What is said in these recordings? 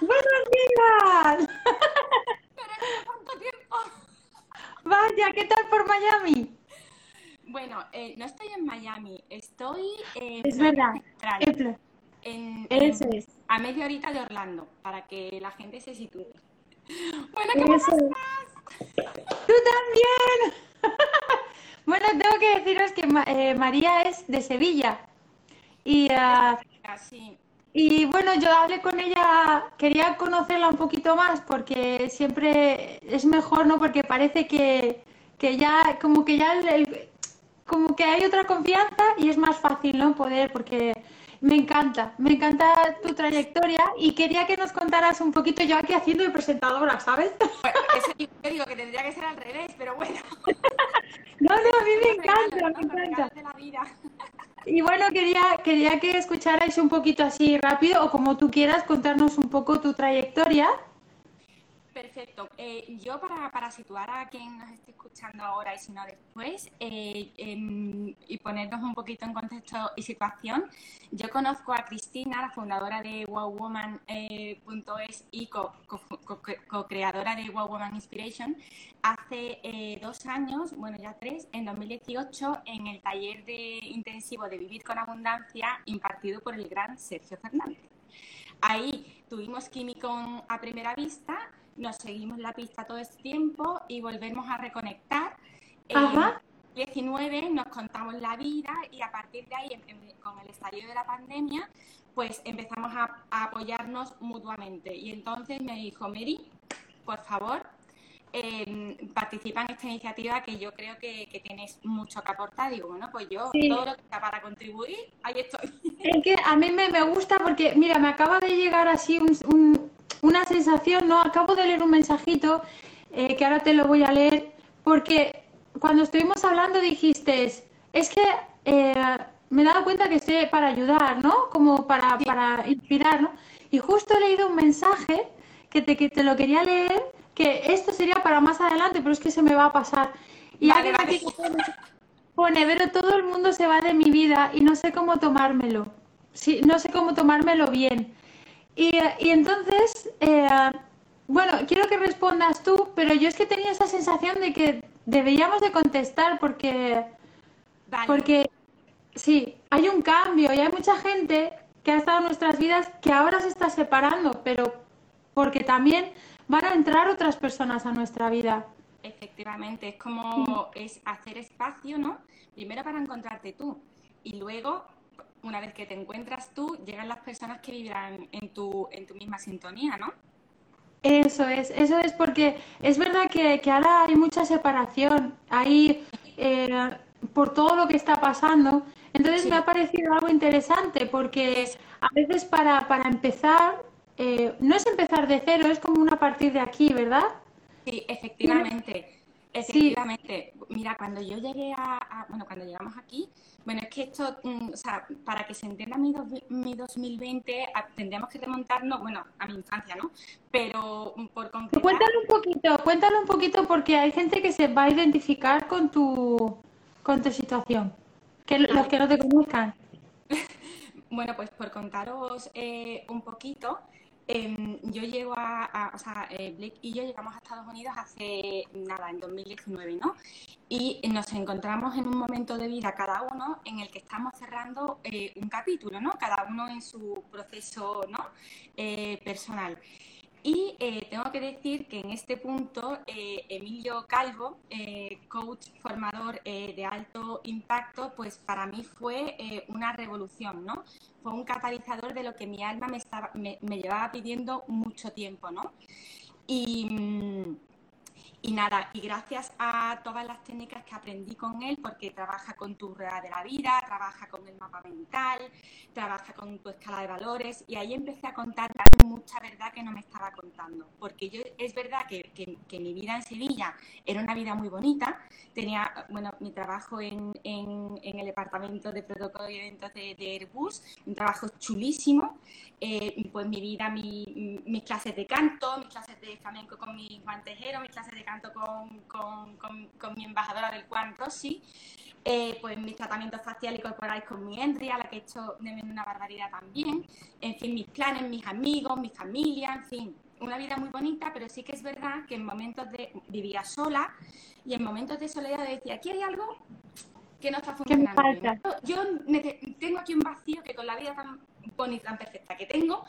¡Buenos días! cuánto tiempo! Vaya, ¿qué tal por Miami? Bueno, eh, no estoy en Miami, estoy en Es verdad. Central, En plan, en- Eso en- es. a media horita de Orlando, para que la gente se sitúe. Bueno, ¿qué Eso es. ¡Tú también! bueno, tengo que deciros que eh, María es de Sevilla. Y, pasa? Sí, y bueno, yo hablé con ella, quería conocerla un poquito más porque siempre es mejor, ¿no? Porque parece que, que ya, como que ya el- el- como que hay otra confianza y es más fácil, ¿no? Poder, porque me encanta, me encanta tu trayectoria y quería que nos contaras un poquito yo aquí haciendo de presentadora, ¿sabes? bueno, eso yo digo que tendría que ser al revés, pero bueno. No, no, a mí me encanta, me encanta. de la vida. Y bueno, quería, quería que escucharais un poquito así rápido o como tú quieras contarnos un poco tu trayectoria. Perfecto. Eh, yo para, para situar a quien nos esté escuchando ahora y si no después eh, em, y ponernos un poquito en contexto y situación, yo conozco a Cristina, la fundadora de wowwoman.es y co- co- co- co-creadora de Wow Woman Inspiration, hace eh, dos años, bueno ya tres, en 2018, en el taller de intensivo de Vivir con Abundancia impartido por el gran Sergio Fernández. Ahí tuvimos químico a primera vista, nos seguimos la pista todo este tiempo y volvemos a reconectar. En Ajá. 19 nos contamos la vida y a partir de ahí, con el estallido de la pandemia, pues empezamos a, a apoyarnos mutuamente. Y entonces me dijo, Mary, por favor, em, participa en esta iniciativa que yo creo que, que tienes mucho que aportar. Digo, bueno, pues yo Sí. todo lo que sea para contribuir, ahí estoy. Es que a mí me, me gusta porque, mira, me acaba de llegar así un- un- una sensación, ¿no? Acabo de leer un mensajito eh, que ahora te lo voy a leer, porque cuando estuvimos hablando dijiste, es que eh, me he dado cuenta que estoy para ayudar, ¿no? Como para, para inspirar, ¿no? Y justo he leído un mensaje que te, que te lo quería leer, que esto sería para más adelante, pero es que se me va a pasar. Y Vale, alguien vale. aquí pone, pone, pero todo el mundo se va de mi vida y no sé cómo tomármelo. Sí, no sé cómo tomármelo bien. Y, y entonces, eh, bueno, quiero que respondas tú, pero yo es que tenía esa sensación de que deberíamos de contestar porque, Vale. porque sí, hay un cambio y hay mucha gente que ha estado en nuestras vidas que ahora se está separando, pero porque también van a entrar otras personas a nuestra vida. Efectivamente, es como es hacer espacio, ¿no? Primero para encontrarte tú y luego, una vez que te encuentras tú, llegan las personas que vibran en tu, en tu misma sintonía, ¿no? Eso es, eso es porque es verdad que, que ahora hay mucha separación, hay eh, por todo lo que está pasando. Entonces Sí. me ha parecido algo interesante porque a veces para, para empezar, eh, no es empezar de cero, es como una partir de aquí, ¿verdad? Sí, efectivamente. Efectivamente. Mira, cuando yo llegué a, a- bueno, cuando llegamos aquí, bueno, es que esto, mm, o sea, para que se entienda mi, dos- mi 2020, a- tendríamos que remontarnos, bueno, a mi infancia, ¿no? Pero mm, por concretar, Cuéntalo un poquito, cuéntalo un poquito porque hay gente que se va a identificar con tu, con tu situación, que los que no te conozcan. Bueno, pues por contaros eh, un poquito, em, yo llego a, o sea, eh, Blake y yo llegamos a Estados Unidos hace nada, en 2019, ¿no? Y nos encontramos en un momento de vida cada uno en el que estamos cerrando eh, un capítulo, ¿no? Cada uno en su proceso, ¿no? Eh, personal. Y eh, tengo que decir que en este punto eh, Emilio Calvo, eh, coach formador de alto impacto, pues para mí fue una revolución, ¿no? Fue un catalizador de lo que mi alma me, estaba, me, me llevaba pidiendo mucho tiempo, ¿no? Y, mm, Y nada, y gracias a todas las técnicas que aprendí con él, porque trabaja con tu rueda de la vida, trabaja con el mapa mental, trabaja con tu escala de valores, y ahí empecé a contar mucha verdad que no me estaba contando, porque yo es verdad que, que, mi vida en Sevilla era una vida muy bonita, tenía, bueno, mi trabajo en, en, el departamento de protocolo y eventos de, Airbus, un trabajo chulísimo, eh, pues mi vida, mi, mis clases de canto, mis clases de flamenco con mi guantejero, mis clases de canto con, con, con, mi embajadora del Juan Rossi, eh, pues mis tratamientos faciales y corporales con mi Henry, a la que he hecho de una barbaridad también, en fin, mis planes, mis amigos, mi familia, en fin, una vida muy bonita, pero sí que es verdad que en momentos de vivía sola y en momentos de soledad decía, aquí hay algo que no está funcionando. Yo tengo aquí un vacío que con la vida tan bonita, tan perfecta que tengo,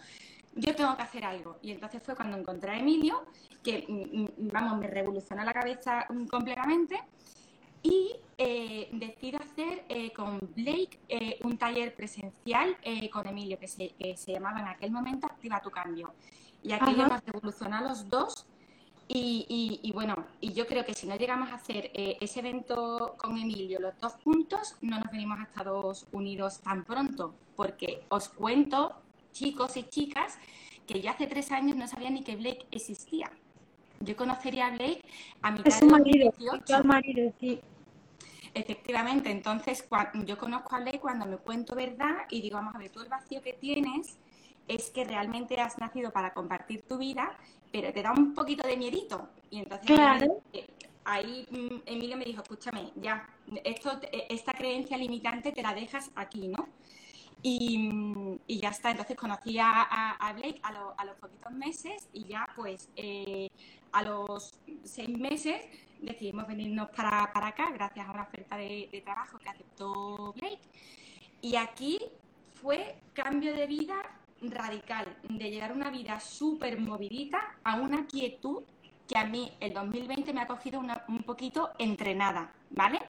yo tengo que hacer algo. Y entonces fue cuando encontré a Emilio, que, mm, mm, vamos, me revolucionó la cabeza mm, completamente. Y eh, decido hacer eh, con Blake eh, un taller presencial con Emilio, que se, llamaba en aquel momento Activa tu Cambio. Y aquello nos revolucionó a los dos. Y, bueno, y yo creo que si no llegamos a hacer ese evento con Emilio los dos juntos, no nos venimos a Estados Unidos tan pronto, porque os cuento chicos y chicas que yo hace tres años no sabía ni que Blake existía. Yo conocería a Blake a mitad de marido, marido, sí. Efectivamente, entonces yo conozco a Blake cuando me cuento verdad y digo, vamos a ver, tú el vacío que tienes es que realmente has nacido para compartir tu vida, pero te da un poquito de miedito. Y entonces claro. ahí mm, Emilio me dijo, escúchame, ya, esto, esta creencia limitante te la dejas aquí, ¿no? Y, ya está, entonces conocí a, Blake a, los poquitos meses y ya pues eh, a los seis meses decidimos venirnos para, acá gracias a una oferta de, trabajo que aceptó Blake. Y aquí fue cambio de vida radical, de llegar a una vida súper movidita a una quietud que a mí el 2020 me ha cogido un poquito entrenada, ¿vale?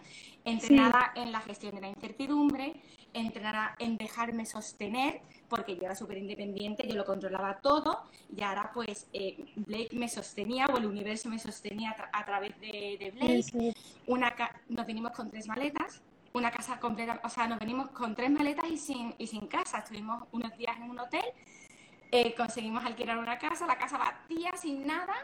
Entrenada en la gestión de la incertidumbre, entrenada en dejarme sostener, porque yo era súper independiente, yo lo controlaba todo, y ahora pues eh, Blake me sostenía, o el universo me sostenía a, través de, Blake. Una nos vinimos con tres maletas, una casa completa, o sea, nos venimos con tres maletas y sin, y sin casa, estuvimos unos días en un hotel, eh, conseguimos alquilar una casa, la casa vacía, sin nada,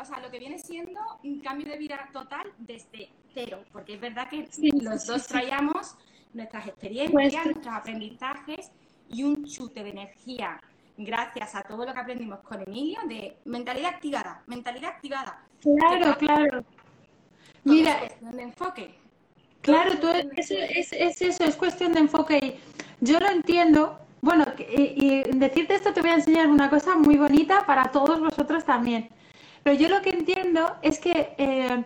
o sea, lo que viene siendo un cambio de vida total desde cero, porque es verdad que los dos traíamos nuestras experiencias, nuestros aprendizajes y un chute de energía gracias a todo lo que aprendimos con Emilio de mentalidad activada, mentalidad activada. Claro, claro. Mira, es cuestión de enfoque. Claro, tú, es, es, es, eso, es cuestión de enfoque y yo lo entiendo. Bueno, y, decirte esto te voy a enseñar una cosa muy bonita para todos vosotros también. Pero yo lo que entiendo es que eh,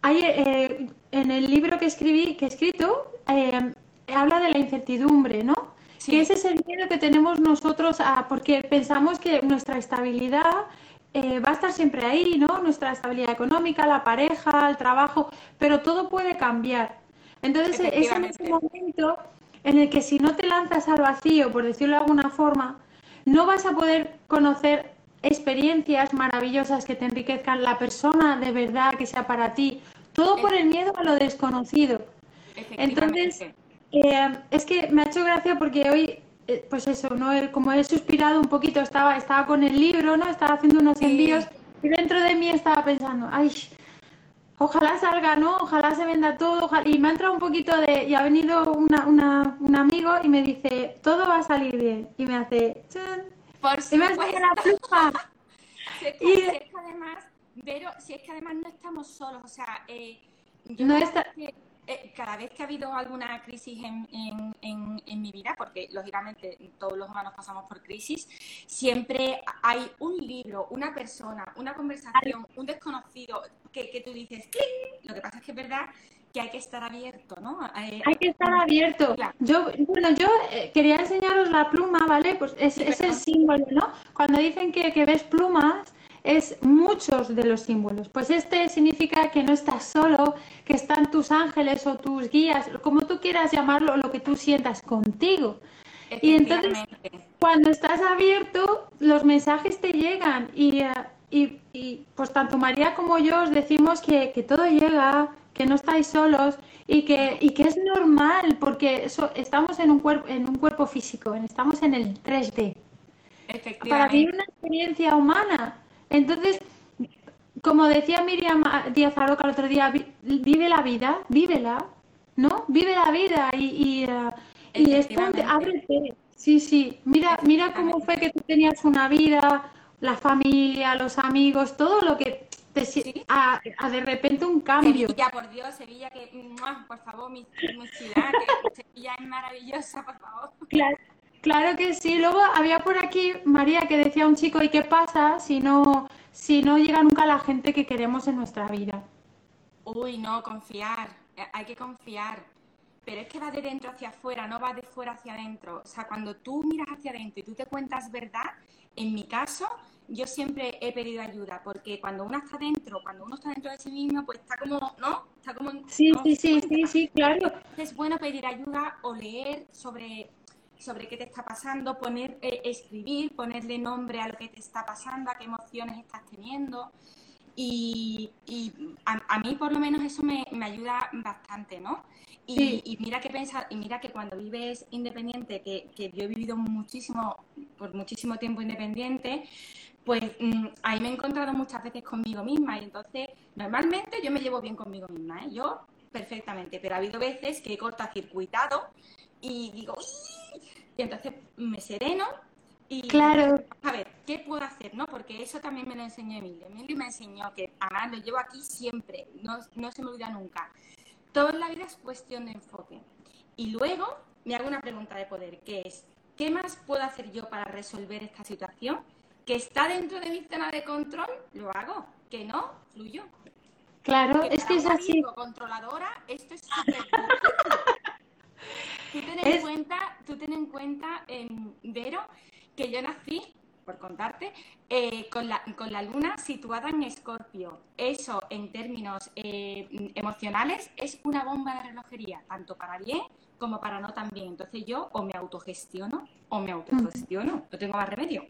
hay, eh, en el libro que escribí, que he escrito, eh, habla de la incertidumbre, ¿no? Que ese es el miedo que tenemos nosotros a, porque pensamos que nuestra estabilidad eh, va a estar siempre ahí, ¿no? Nuestra estabilidad económica, la pareja, el trabajo, pero todo puede cambiar. Entonces es en ese momento en el que si no te lanzas al vacío, por decirlo de alguna forma, no vas a poder conocer experiencias maravillosas que te enriquezcan la persona de verdad que sea para ti, todo por el miedo a lo desconocido. Entonces, eh, es que me ha hecho gracia porque hoy, eh, pues eso, ¿no? como he suspirado un poquito, estaba, estaba con el libro, ¿no? Estaba haciendo unos envíos y dentro de mí estaba pensando, ay, ojalá salga, ¿no? Ojalá se venda todo. Y me ha entrado un poquito de... Y ha venido una, una, un amigo y me dice, todo va a salir bien. Y me hace... Por y me hace la pluma. si es que, y... además, pero si es que además no estamos solos, o sea, eh, yo no está... Eh, cada vez que ha habido alguna crisis en, en, en, mi vida, porque lógicamente todos los humanos pasamos por crisis, siempre hay un libro, una persona, una conversación, un desconocido que, que tú dices, lo que pasa es que es verdad que hay que estar abierto, ¿no? Eh, hay que estar abierto. Yo, bueno, yo eh, quería enseñaros la pluma, ¿vale? Pues es, es el símbolo, ¿no? Cuando dicen que, que ves plumas, es muchos de los símbolos. Pues este significa que no estás solo, que están tus ángeles o tus guías, como tú quieras llamarlo, lo que tú sientas contigo. Y entonces, cuando estás abierto, los mensajes te llegan y, eh, y, pues tanto María como yo os decimos que, todo llega, que no estáis solos y que, y que es normal porque estamos en un, cuerpo, en un cuerpo físico, estamos en el 3D. Para vivir una experiencia humana. Entonces, como decía Miriam Díaz Aroca el otro día, vive la vida, vívela, ¿no? Vive la vida y, y, uh, ábrete. Sí, sí, mira, mira cómo fue que tú tenías una vida, la familia, los amigos, todo lo que te a, de repente un cambio. Sevilla, por Dios, Sevilla, que, por favor, mi, ciudad, que Sevilla es maravillosa, por favor. Claro, claro que sí. Luego había por aquí María que decía un chico, ¿y qué pasa si no, si no llega nunca la gente que queremos en nuestra vida? Uy, no, confiar, eh, hay que confiar. Pero es que va de dentro hacia afuera, no va de fuera hacia adentro. O sea, cuando tú miras hacia adentro y tú te cuentas verdad, en mi caso, yo siempre he pedido ayuda, porque cuando uno está dentro, cuando uno está dentro de sí mismo, pues está como, ¿no? Está como... Sí, sí, sí, sí, sí, claro. Es bueno pedir ayuda o leer sobre sobre qué te está pasando, poner, eh, escribir, ponerle nombre a lo que te está pasando, a qué emociones estás teniendo. Y, a, mí por lo menos eso me, ayuda bastante, ¿no? Y, mira que pensa, y mira que cuando vives independiente, que, que, yo he vivido muchísimo, por muchísimo tiempo independiente, pues mm, ahí me he encontrado muchas veces conmigo misma y entonces normalmente yo me llevo bien conmigo misma, ¿eh? yo perfectamente, pero ha habido veces que he cortacircuitado y digo, y entonces me sereno y claro. a ver, ¿qué puedo hacer? ¿no? Porque eso también me lo enseñó Emilio. Emilio me enseñó que, además lo llevo aquí siempre, no, no se me olvida nunca. Todo en la vida es cuestión de enfoque. Y luego me hago una pregunta de poder, que es, ¿qué más puedo hacer yo para resolver esta situación? que está dentro de mi zona de control, lo hago. Que no, fluyo. Claro, es que es así. controladora, esto es súper Tú ten en cuenta, tú ten en cuenta, em, Vero, que yo nací, por contarte, eh, con, la, con la luna situada en Escorpio. Eso, en términos eh, emocionales, es una bomba de relojería, tanto para bien como para no tan bien. Entonces yo o me autogestiono o me autogestiono, no tengo más remedio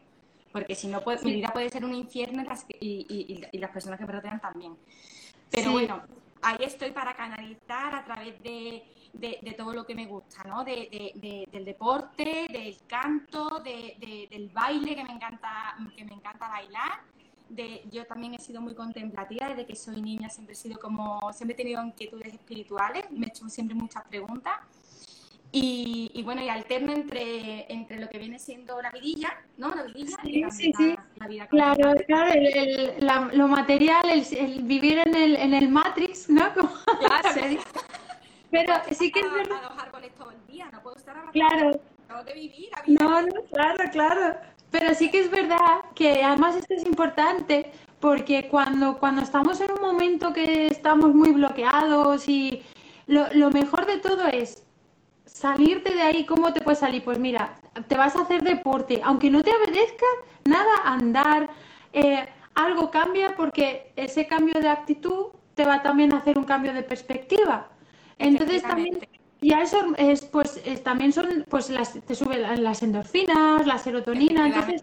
porque si no, mi vida puede ser un infierno y, las personas que me rodean también. Pero bueno, ahí estoy para canalizar a través de, todo lo que me gusta, ¿no? del deporte, del canto, del baile, que me encanta, que me encanta bailar. yo también he sido muy contemplativa desde que soy niña, siempre he sido como, siempre he tenido inquietudes espirituales, me he hecho siempre muchas preguntas y, bueno, y alterno entre, entre lo que viene siendo la vidilla, ¿no? La vidilla sí, y sí, sí. La, vida Claro, claro, lo material, el, vivir en el, en el Matrix, ¿no? claro. Pero sí que es verdad. A los árboles todo el día, no puedo estar abrazada. Claro. Tengo que vivir. No, no, claro, claro. Pero sí que es verdad que además esto es importante porque cuando, cuando estamos en un momento que estamos muy bloqueados y lo, lo mejor de todo es salirte de ahí, ¿cómo te puedes salir? Pues mira, te vas a hacer deporte, aunque no te obedezca, nada, andar, eh, algo cambia porque ese cambio de actitud te va también a hacer un cambio de perspectiva. Entonces también, ya eso es, pues también son, pues las, te suben las endorfinas, la serotonina, entonces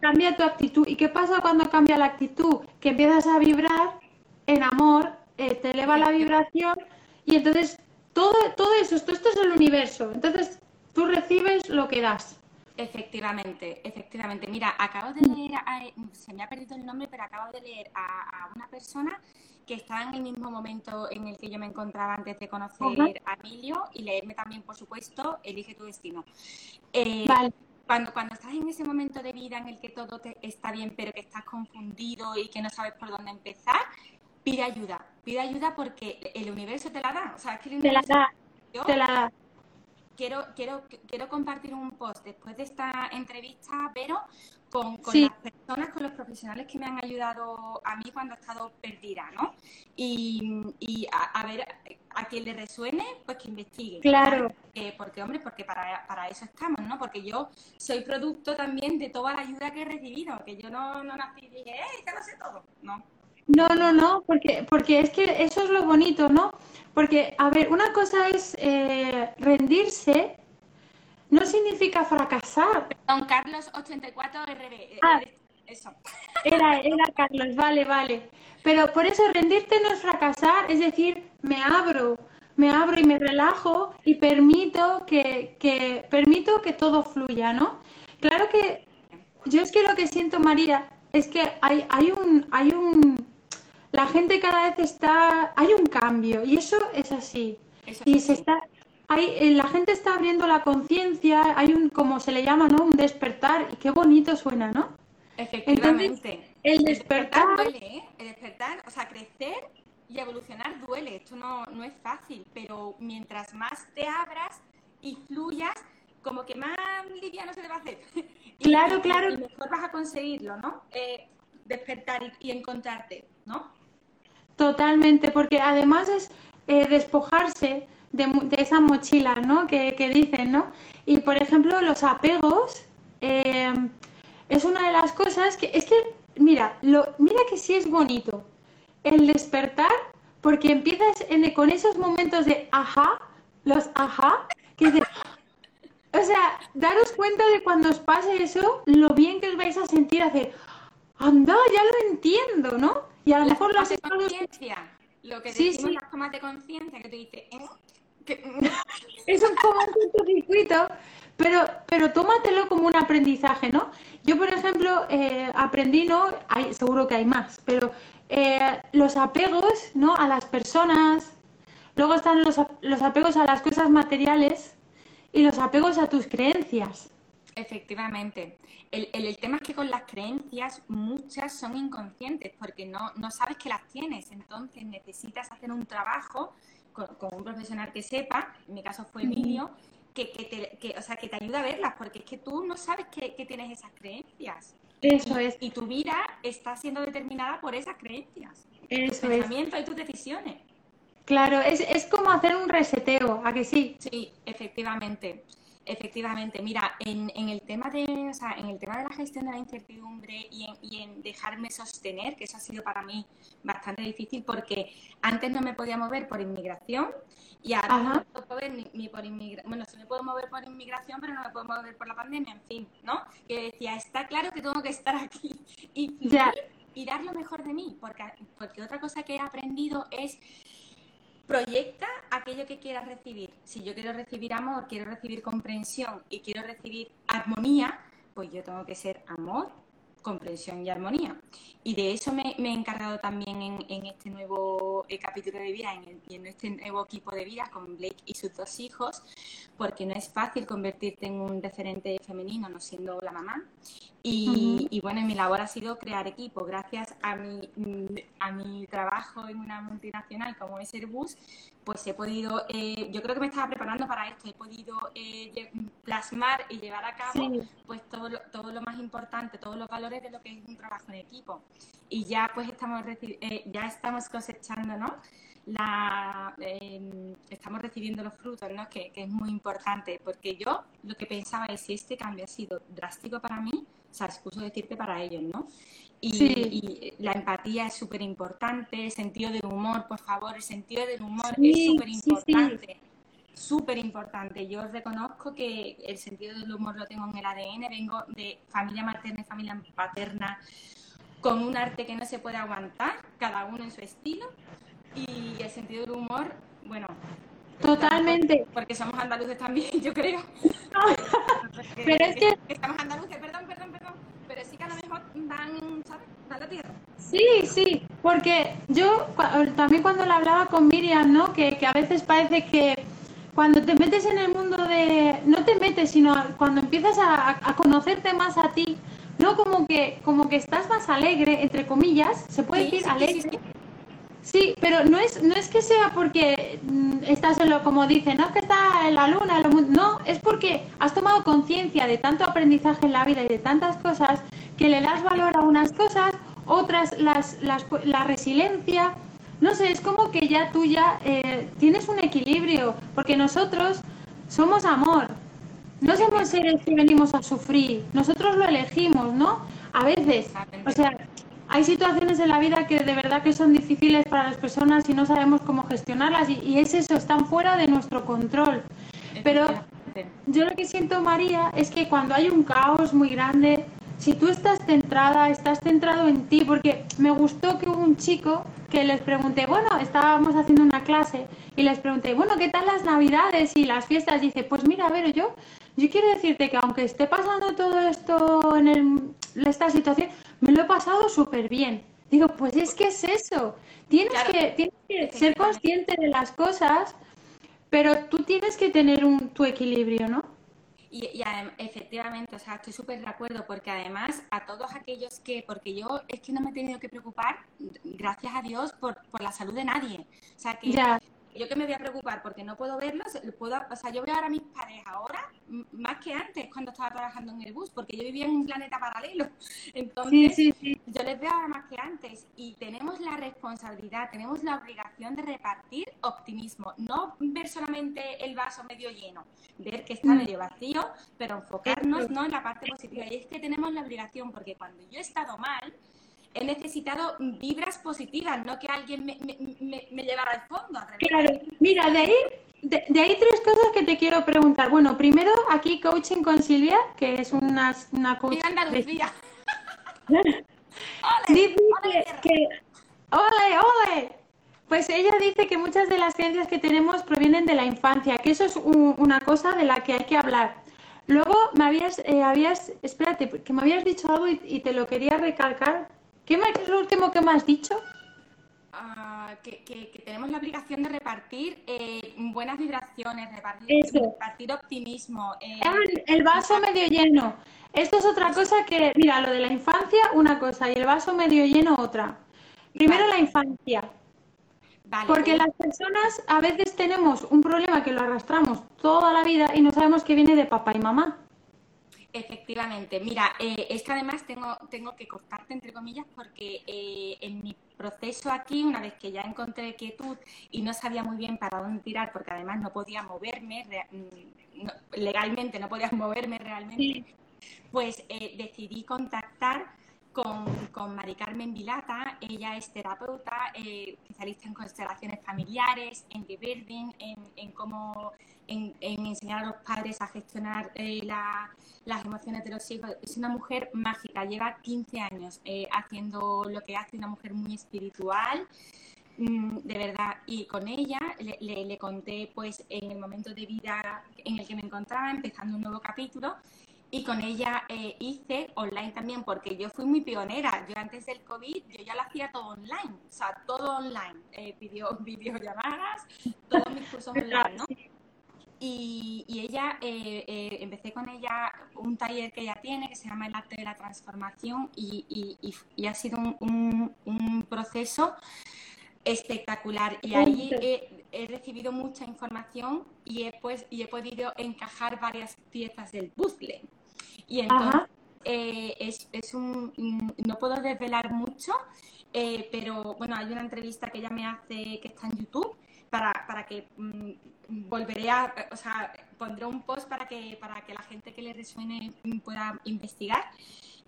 cambia tu actitud. ¿Y qué pasa cuando cambia la actitud? Que empiezas a vibrar en amor, eh, te eleva la vibración y entonces todo, todo eso, todo esto es el universo. Entonces, tú recibes lo que das. Efectivamente, efectivamente. Mira, acabo de leer, se me ha perdido el nombre, pero acabo de leer a, una persona que estaba en el mismo momento en el que yo me encontraba antes de conocer a Emilio y leerme también, por supuesto, Elige tu destino. Eh, cuando, cuando estás en ese momento de vida en el que todo te está bien, pero que estás confundido y que no sabes por dónde empezar, pide ayuda, pide ayuda porque el universo te la da. O sea, es que el universo, te la da, te la da. Quiero, quiero, quiero compartir un post después de esta entrevista, pero con, las personas, con los profesionales que me han ayudado a mí cuando he estado perdida, ¿no? Y, a, ver, a quien le resuene, pues que investigue. Claro. porque, hombre, porque para, para, eso estamos, ¿no? Porque yo soy producto también de toda la ayuda que he recibido, que yo no, no nací y dije, ¡eh, te lo sé todo! No. No, no, no, porque, porque es que eso es lo bonito, ¿no? Porque, a ver, una cosa es eh, rendirse, no significa fracasar. Don Carlos 84 RB. Ah. Eso. Era, era Carlos, vale, vale. Pero por eso rendirte no es fracasar, es decir, me abro, me abro y me relajo y permito que, que, permito que todo fluya, ¿no? Claro que yo es que lo que siento, María, es que hay, hay un, hay un, la gente cada vez está, hay un cambio y eso es así. y se está, hay, eh, la gente está abriendo la conciencia, hay un, como se le llama, ¿no? Un despertar y qué bonito suena, ¿no? Efectivamente. el despertar, duele, ¿eh? El despertar, o sea, crecer y evolucionar duele. Esto no, no es fácil, pero mientras más te abras y fluyas, como que más liviano se te va a hacer. claro, claro. Y mejor vas a conseguirlo, ¿no? Eh, despertar y, encontrarte, ¿no? Totalmente, porque además es eh, despojarse de, esa mochila, ¿no? Que, dicen, ¿no? Y por ejemplo, los apegos eh, es una de las cosas que es que, mira, lo, mira que sí es bonito el despertar, porque empiezas con esos momentos de ajá, los ajá, que de, o sea, daros cuenta de cuando os pase eso, lo bien que os vais a sentir hacer, anda, ya lo entiendo, ¿no? Y a lo mejor lo haces conciencia, lo que decimos las tomas de conciencia, que te dice, ¿eh? es un como un circuito, pero, pero tómatelo como un aprendizaje, ¿no? Yo, por ejemplo, eh, aprendí, ¿no? Hay, seguro que hay más, pero eh, los apegos, ¿no? A las personas, luego están los, los apegos a las cosas materiales y los apegos a tus creencias. Efectivamente. El, el, tema es que con las creencias muchas son inconscientes porque no, no sabes que las tienes. Entonces necesitas hacer un trabajo con, un profesional que sepa, en mi caso fue Emilio, que, que, te, que, o sea, que te ayuda a verlas, porque es que tú no sabes que, que tienes esas creencias. Eso es. Y tu vida está siendo determinada por esas creencias. Eso pensamiento y tus decisiones. Claro, es, es como hacer un reseteo, ¿a que sí? Sí, efectivamente. Efectivamente, mira, en, en, el tema de, o sea, en el tema de la gestión de la incertidumbre y en, y en, dejarme sostener, que eso ha sido para mí bastante difícil porque antes no me podía mover por inmigración y ahora no me puedo mover ni, por inmigración, bueno, sí me puedo mover por inmigración, pero no me puedo mover por la pandemia, en fin, ¿no? Que decía, está claro que tengo que estar aquí y, y dar lo mejor de mí, porque, porque otra cosa que he aprendido es proyecta aquello que quieras recibir. Si yo quiero recibir amor, quiero recibir comprensión y quiero recibir armonía, pues yo tengo que ser amor, comprensión y armonía. Y de eso me, he encargado también en, este nuevo eh, capítulo de vida en y en este nuevo equipo de vida con Blake y sus dos hijos, porque no es fácil convertirte en un referente femenino no siendo la mamá. Y, bueno, mi labor ha sido crear equipo. Gracias a mi, a mi trabajo en una multinacional como es Airbus, pues he podido, eh, yo creo que me estaba preparando para esto, he podido eh, plasmar y llevar a cabo pues todo lo, todo lo más importante, todos los valores de lo que es un trabajo en equipo. Y ya pues estamos, eh, ya estamos cosechando, ¿no? La, em, estamos recibiendo los frutos, ¿no? Que, que, es muy importante, porque yo lo que pensaba es si este cambio ha sido drástico para mí, o sea, excuso decirte para ellos, ¿no? Y, la empatía es súper importante, el sentido del humor, por favor, el sentido del humor es súper importante. Súper importante. Yo reconozco que el sentido del humor lo tengo en el ADN, vengo de familia materna y familia paterna con un arte que no se puede aguantar, cada uno en su estilo. Y el sentido del humor, bueno. Totalmente. Porque somos andaluces también, yo creo. Pero es que. Estamos andaluces, perdón, perdón, perdón pero sí que a lo mejor van, ¿sabes? la tierra. Sí, sí, porque yo también cuando le hablaba con Miriam, ¿no? Que, que a veces parece que cuando te metes en el mundo de... No te metes, sino cuando empiezas a, a conocerte más a ti, ¿no? Como que, como que estás más alegre, entre comillas, se puede decir alegre. Sí, pero no es, no es que sea porque mm, estás en lo, como dicen, no es que está en la luna, no, es porque has tomado conciencia de tanto aprendizaje en la vida y de tantas cosas que le das valor a unas cosas, otras las, las, la resiliencia, no sé, es como que ya tú ya eh, tienes un equilibrio, porque nosotros somos amor, no somos seres que venimos a sufrir, nosotros lo elegimos, ¿no? A veces, o sea, hay situaciones en la vida que de verdad que son difíciles para las personas y no sabemos cómo gestionarlas y, es eso, están fuera de nuestro control. Pero yo lo que siento, María, es que cuando hay un caos muy grande, si tú estás centrada, estás centrado en ti, porque me gustó que hubo un chico que les pregunté, bueno, estábamos haciendo una clase y les pregunté, bueno, ¿qué tal las navidades y las fiestas? Dice, pues mira, a ver, yo, yo quiero decirte que aunque esté pasando todo esto en el, esta situación, me lo he pasado súper bien. Digo, pues es que es eso. Tienes, que, tienes que ser consciente de las cosas, pero tú tienes que tener un, tu equilibrio, ¿no? Y, efectivamente, o sea, estoy súper de acuerdo porque además a todos aquellos que, porque yo es que no me he tenido que preocupar, gracias a Dios, por, por la salud de nadie. O sea, que yo que me voy a preocupar porque no puedo verlos, puedo, o sea, yo veo ahora a mis padres ahora más que antes cuando estaba trabajando en el bus, porque yo vivía en un planeta paralelo. Entonces, yo les veo ahora más que antes y tenemos la responsabilidad, tenemos la obligación de repartir optimismo, no ver solamente el vaso medio lleno, ver que está mm. medio vacío, pero enfocarnos no en la parte positiva. Y es que tenemos la obligación, porque cuando yo he estado mal, he necesitado vibras positivas, no que alguien me, me, me, llevara al fondo. Claro, mira, de ahí, de, ahí tres cosas que te quiero preguntar. Bueno, primero, aquí coaching con Silvia, que es una, una coach. Andalucía. dice que, ¡Ole, ole! Pues ella dice que muchas de las creencias que tenemos provienen de la infancia, que eso es una cosa de la que hay que hablar. Luego me habías, eh, habías, espérate, que me habías dicho algo y te lo quería recalcar, ¿Qué es lo último que me has dicho? Ah, que, tenemos la obligación de repartir eh, buenas vibraciones, repartir, optimismo. Eh, el vaso medio lleno. Esto es otra cosa que, mira, lo de la infancia, una cosa, y el vaso medio lleno, otra. Primero la infancia. Porque las personas a veces tenemos un problema que lo arrastramos toda la vida y no sabemos que viene de papá y mamá. Efectivamente, mira, eh, es que además tengo, tengo que cortarte entre comillas porque eh, en mi proceso aquí, una vez que ya encontré quietud y no sabía muy bien para dónde tirar, porque además no podía moverme, mm, legalmente no podía moverme realmente, pues eh, decidí contactar con, con Mari Carmen Vilata. Ella es terapeuta, eh, especialista en constelaciones familiares, en rebirthing, en, en cómo en, enseñar a los padres a gestionar eh, las emociones de los hijos. Es una mujer mágica, lleva 15 años eh, haciendo lo que hace una mujer muy espiritual. Mm, de verdad, y con ella le, le, conté pues en el momento de vida en el que me encontraba, empezando un nuevo capítulo, y con ella eh, hice online también, porque yo fui muy pionera. Yo antes del COVID, yo ya lo hacía todo online, o sea, todo online, eh, video, videollamadas, todos mis cursos online, ¿no? Y, y ella, eh, eh, empecé con ella un taller que ella tiene que se llama El arte de la transformación y, y, y ha sido un, un, proceso espectacular. Y ahí he, he, recibido mucha información y he, pues, y he podido encajar varias piezas del puzzle. Y entonces eh, es, es, un, no puedo desvelar mucho, eh, pero bueno, hay una entrevista que ella me hace que está en YouTube para, para que mm, volveré a, o sea, pondré un post para que, para que la gente que le resuene pueda investigar.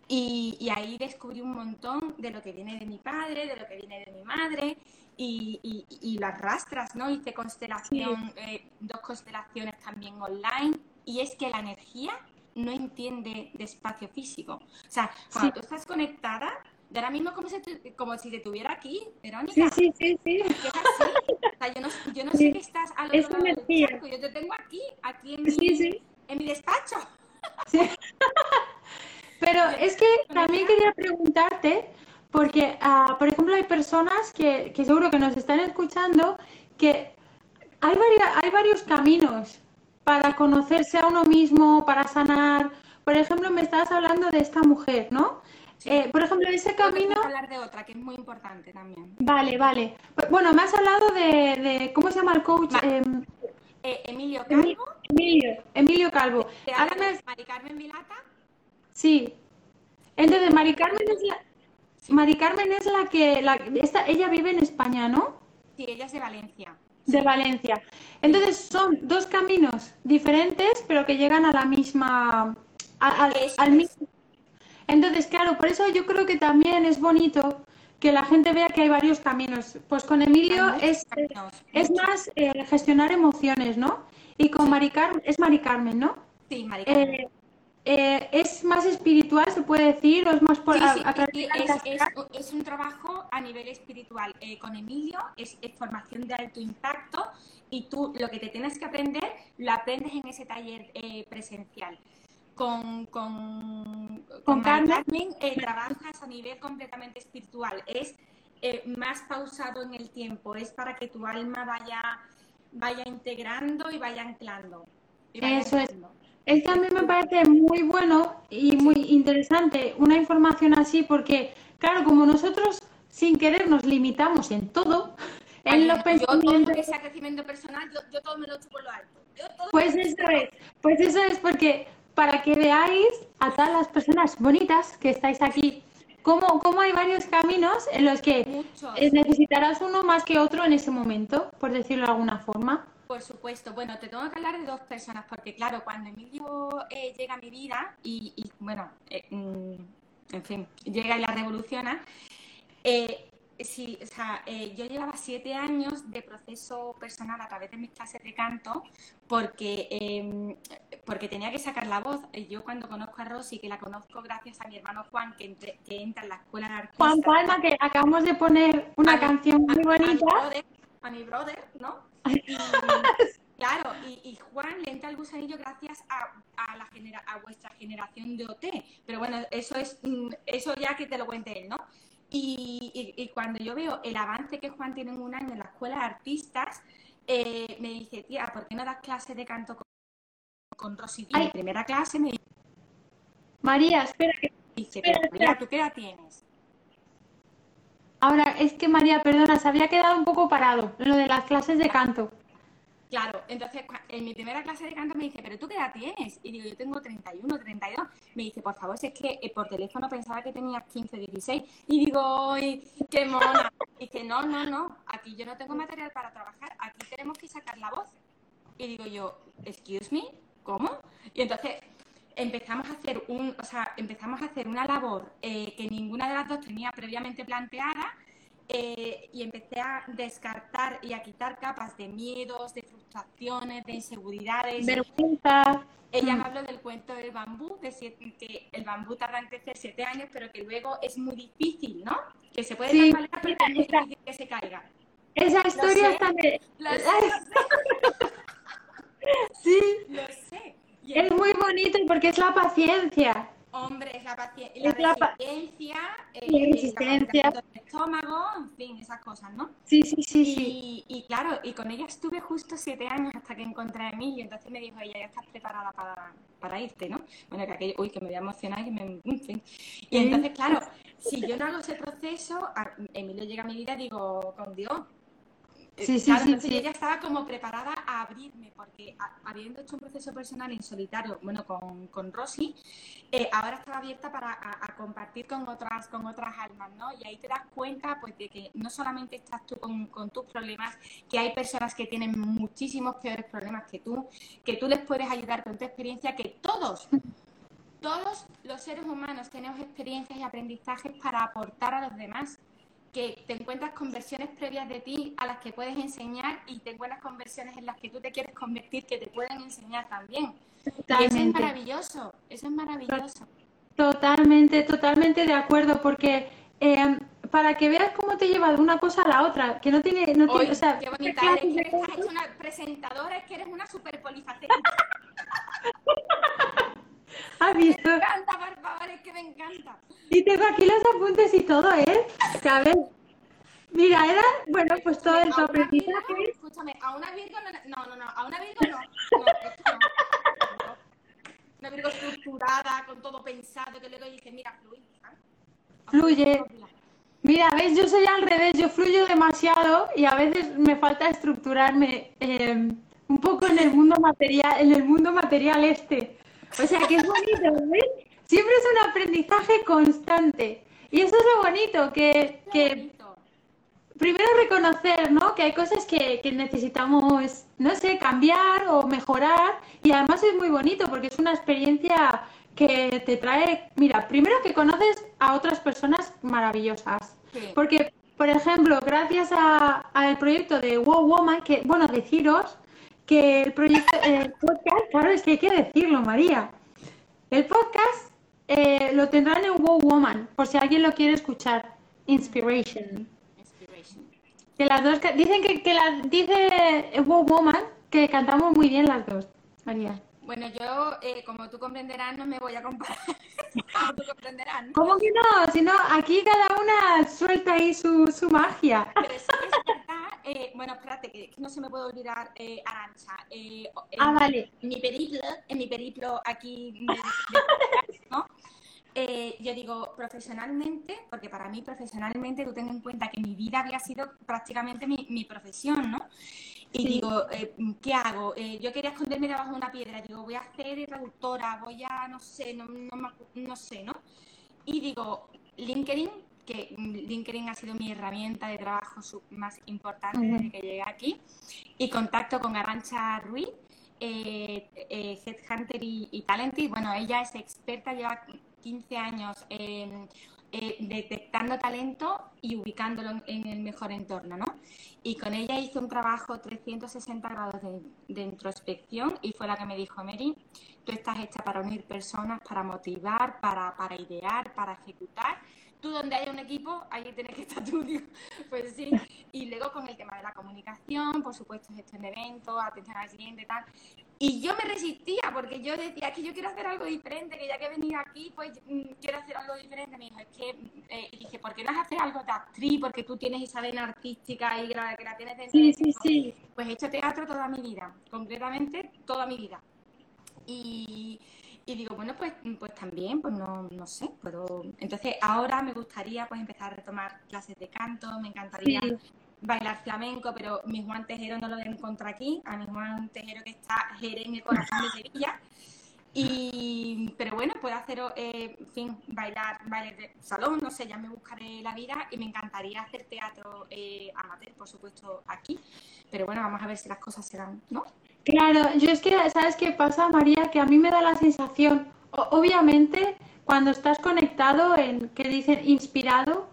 Y, y, ahí descubrí un montón de lo que viene de mi padre, de lo que viene de mi madre y, y, y las rastras, ¿no? Hice constelación, eh, dos constelaciones también online y es que la energía no entiende de espacio físico. O sea, cuando tú estás conectada, de ahora mismo como, como si te tuviera aquí, Verónica. Sí, sí, sí, sí. O sea, yo no, yo no sé que estás al otro lado del charco, yo te tengo aquí, aquí en mi, en mi despacho. Sí. Pero es que también quería preguntarte, porque, uh, por ejemplo, hay personas que, que seguro que nos están escuchando que hay, varios, hay varios caminos para conocerse a uno mismo, para sanar. Por ejemplo, me estabas hablando de esta mujer, ¿no? Eh, por ejemplo, ese camino... hablar de otra, que es muy importante también. Vale, vale. Pues, bueno, me has hablado de... ¿Cómo se llama el coach? Em, eh, Emilio Calvo. Emilio, Emilio Calvo. Mari Carmen Vilata? Sí. Entonces, Mari Carmen es la... Mari Carmen es la que... La... Esta... Ella vive en España, ¿no? Sí, ella es de Valencia de Valencia. Entonces son dos caminos diferentes, pero que llegan a la misma, al, mismo. Entonces, claro, por eso yo creo que también es bonito que la gente vea que hay varios caminos. Pues con Emilio es, es más eh, gestionar emociones, ¿no? Y con Mari Carmen, es Mari Carmen, ¿no? Sí, Mari Carmen. Eh, eh, ¿es más espiritual, se puede decir, o es más por Sí, sí, a es, un trabajo a nivel espiritual. Eh, con Emilio es, es formación de alto impacto y tú lo que te tienes que aprender lo aprendes en ese taller eh, presencial. Con, con, Con Mari Carmen. Eh, trabajas a nivel completamente espiritual. Es eh, más pausado en el tiempo, es para que tu alma vaya, vaya integrando y vaya anclando. y vaya Eso es. anclando. Es que a mí me parece muy bueno y muy interesante una información así porque, claro, como nosotros sin querer nos limitamos en todo, en los Yo todo lo pensamientos, que sea crecimiento personal, yo, yo todo me lo echo por lo alto. Yo todo pues eso es, pues eso es porque para que veáis a todas las personas bonitas que estáis aquí, cómo, cómo hay varios caminos en los que Muchos, necesitarás uno más que otro en ese momento, por decirlo de alguna forma. por supuesto. Bueno, te tengo que hablar de dos personas, porque claro, cuando Emilio eh, llega a mi vida y, y, bueno, eh, mm, en fin, llega y la revoluciona, eh, sí, o sea, eh, yo llevaba siete años de proceso personal a través de mis clases de canto porque, eh, porque tenía que sacar la voz. Eh, Yo cuando conozco a Rosy, que la conozco gracias a mi hermano Juan, que, entre- que entra en la escuela de artistas, Juan Palma, que acabamos de poner una A mi- canción muy a- a mi bonita. brother, a mi brother, ¿no? Y, claro, y, y Juan le entra el gusanillo gracias a, a, la genera, a vuestra generación de OT. Pero bueno, eso es mm, eso ya que te lo cuente él, ¿no? Y, y- y cuando yo veo el avance que Juan tiene en un año en la escuela de artistas, eh, me dice, tía, ¿por qué no das clases de canto con, con Rosy? Y mi primera clase me María, espera que dice, Espera, pero María, ¿tú qué edad tienes? ahora es que María, perdona, se había quedado un poco parado lo de las clases de canto. Claro, entonces en mi primera clase de canto me dice, ¿pero tú qué edad tienes? Y digo, yo tengo 31, 32. Me dice, por favor, si es que eh, por teléfono pensaba que tenías 15, 16. Y digo, ¡ay, qué mona! Y dice, no, no, no, aquí yo no tengo material para trabajar, aquí tenemos que sacar la voz. Y digo yo, excuse me, ¿cómo? Y entonces empezamos a hacer un, o sea, empezamos a hacer una labor eh, que ninguna de las dos tenía previamente planteada eh, y empecé a descartar y a quitar capas de miedos, de frustraciones, de inseguridades. Vergüenza. Ella Mm. me habló del cuento del bambú, de siete- que el bambú tarda en crecer siete años, pero que luego es muy difícil, ¿no? Que se puede Sí, tambalear, pero que es difícil que se caiga. Esa historia está Sí, lo sé. Es muy bonito porque es la paciencia. Hombre, es la paciencia, la Es la resistencia, eh, La el resistencia. estómago, en fin, esas cosas, ¿no? Sí, sí, sí, sí. Y, y claro, y con ella estuve justo siete años hasta que encontré a Emilio, entonces me dijo, ella ya estás preparada para, para irte, ¿no? Bueno, que aquello, uy, que me voy a emocionar, que me, en fin. Y entonces, claro, si yo no hago ese proceso, Emilio llega a mi vida y digo, con Dios. Eh, Sí, sí, claro, sí, entonces sí. yo ya estaba como preparada a abrirme, porque a- habiendo hecho un proceso personal en solitario, bueno, con, con Rosy, eh, ahora estaba abierta para a, a compartir con otras, con otras almas, ¿no? Y ahí te das cuenta, pues, de que no solamente estás tú con, con tus problemas, que hay personas que tienen muchísimos peores problemas que tú, que tú les puedes ayudar con tu experiencia, que todos, todos los seres humanos tenemos experiencias y aprendizajes para aportar a los demás que te encuentras con versiones previas de ti a las que puedes enseñar y te encuentras con versiones en las que tú te quieres convertir que te pueden enseñar también. Y eso es maravilloso, eso es maravilloso. Totalmente, totalmente de acuerdo, porque eh, para que veas cómo te lleva de una cosa a la otra, que no tiene, no tiene, Oye, o sea, qué bonita eres, que eres, hecho una presentadora, es que eres una super polifacética. ¿Has Me visto? encanta, por favor, es que me encanta. Y tengo aquí los apuntes y todo, ¿eh? ¿Sabes? Mira, era, bueno, pues todo el. Virgo, escúchame, a una Virgo no, no, no, no, a una Virgo no. no, no. No. Una Virgo estructurada, con todo pensado, que luego dice, mira, fluye. ¿sabes? Fluye. Mira, ves, yo soy al revés, yo fluyo demasiado y a veces me falta estructurarme eh, un poco en el mundo material, en el mundo material este. O sea que es bonito, ¿ves? Siempre es un aprendizaje constante. Y eso es lo bonito, que, que primero reconocer, ¿no? Que hay cosas que, que necesitamos, no sé, cambiar o mejorar. Y además es muy bonito porque es una experiencia que te trae, mira, primero que conoces a otras personas maravillosas. Sí. Porque, por ejemplo, gracias a- al proyecto de Wow Woman, que, bueno, deciros que el proyecto, el podcast, claro, es que hay que decirlo, María. El podcast eh, lo tendrán en Wow Woman, por si alguien lo quiere escuchar. Inspiration. Inspiration. Que las dos, dicen que, que la, dice Wow Woman que cantamos muy bien las dos, María. Bueno, yo, eh, como tú comprenderás, no me voy a comparar. como tú comprenderás, ¿no? ¿Cómo que no? Si no, aquí cada una suelta ahí su, su magia. Pero sí que es verdad, eh, bueno, espérate, que, que no se me puede olvidar eh, Arancha. Eh, Ah, vale. en mi periplo, en mi periplo aquí, de- de- ¿no? Eh, yo digo profesionalmente, porque para mí profesionalmente tú ten en cuenta que mi vida había sido prácticamente mi, mi profesión, ¿no? Y Sí. digo, eh, ¿qué hago? Eh, yo quería esconderme debajo de una piedra, digo, voy a hacer traductora, voy a, no sé, no, no, no sé, ¿no? Y digo, LinkedIn, que LinkedIn ha sido mi herramienta de trabajo más importante desde que llegué aquí, y contacto con Arancha Ruiz, eh, eh, Headhunter y, y Talented. Bueno, ella es experta, lleva 15 años en, eh, detectando talento y ubicándolo en, el mejor entorno, ¿no? Y con ella hice un trabajo 360 grados de, introspección y fue la que me dijo, Mary, tú estás hecha para unir personas, para motivar, para, para idear, para ejecutar. Tú donde haya un equipo, ahí tienes que estar tú. Pues sí. Y luego con el tema de la comunicación, por supuesto, gestión de eventos, atención al cliente, tal. Y yo me resistía porque yo decía que yo quiero hacer algo diferente, que ya que he venido aquí, pues mm, quiero hacer algo diferente. Me dijo, es que, eh, dije, ¿por qué no has hacer algo de actriz? Porque tú tienes esa vena artística y la, que la tienes Sí, de ti". sí, sí. Pues he hecho teatro toda mi vida, completamente toda mi vida. Y, y digo, bueno, pues, pues también, pues no, no sé, puedo... Entonces ahora me gustaría pues empezar a retomar clases de canto, me encantaría Sí. Bailar flamenco, pero mi Juan Tejero no lo encontrar aquí, a mi Juan Tejero que está Jerez el corazón de Sevilla. Y, pero bueno, puedo hacer, eh, en fin, bailar, bailes de salón, no sé, ya me buscaré la vida y me encantaría hacer teatro eh, amateur, por supuesto, aquí. Pero bueno, vamos a ver si las cosas se dan, ¿no? Claro, yo es que, ¿sabes qué pasa, María? Que a mí me da la sensación, obviamente, cuando estás conectado en, que dicen inspirado,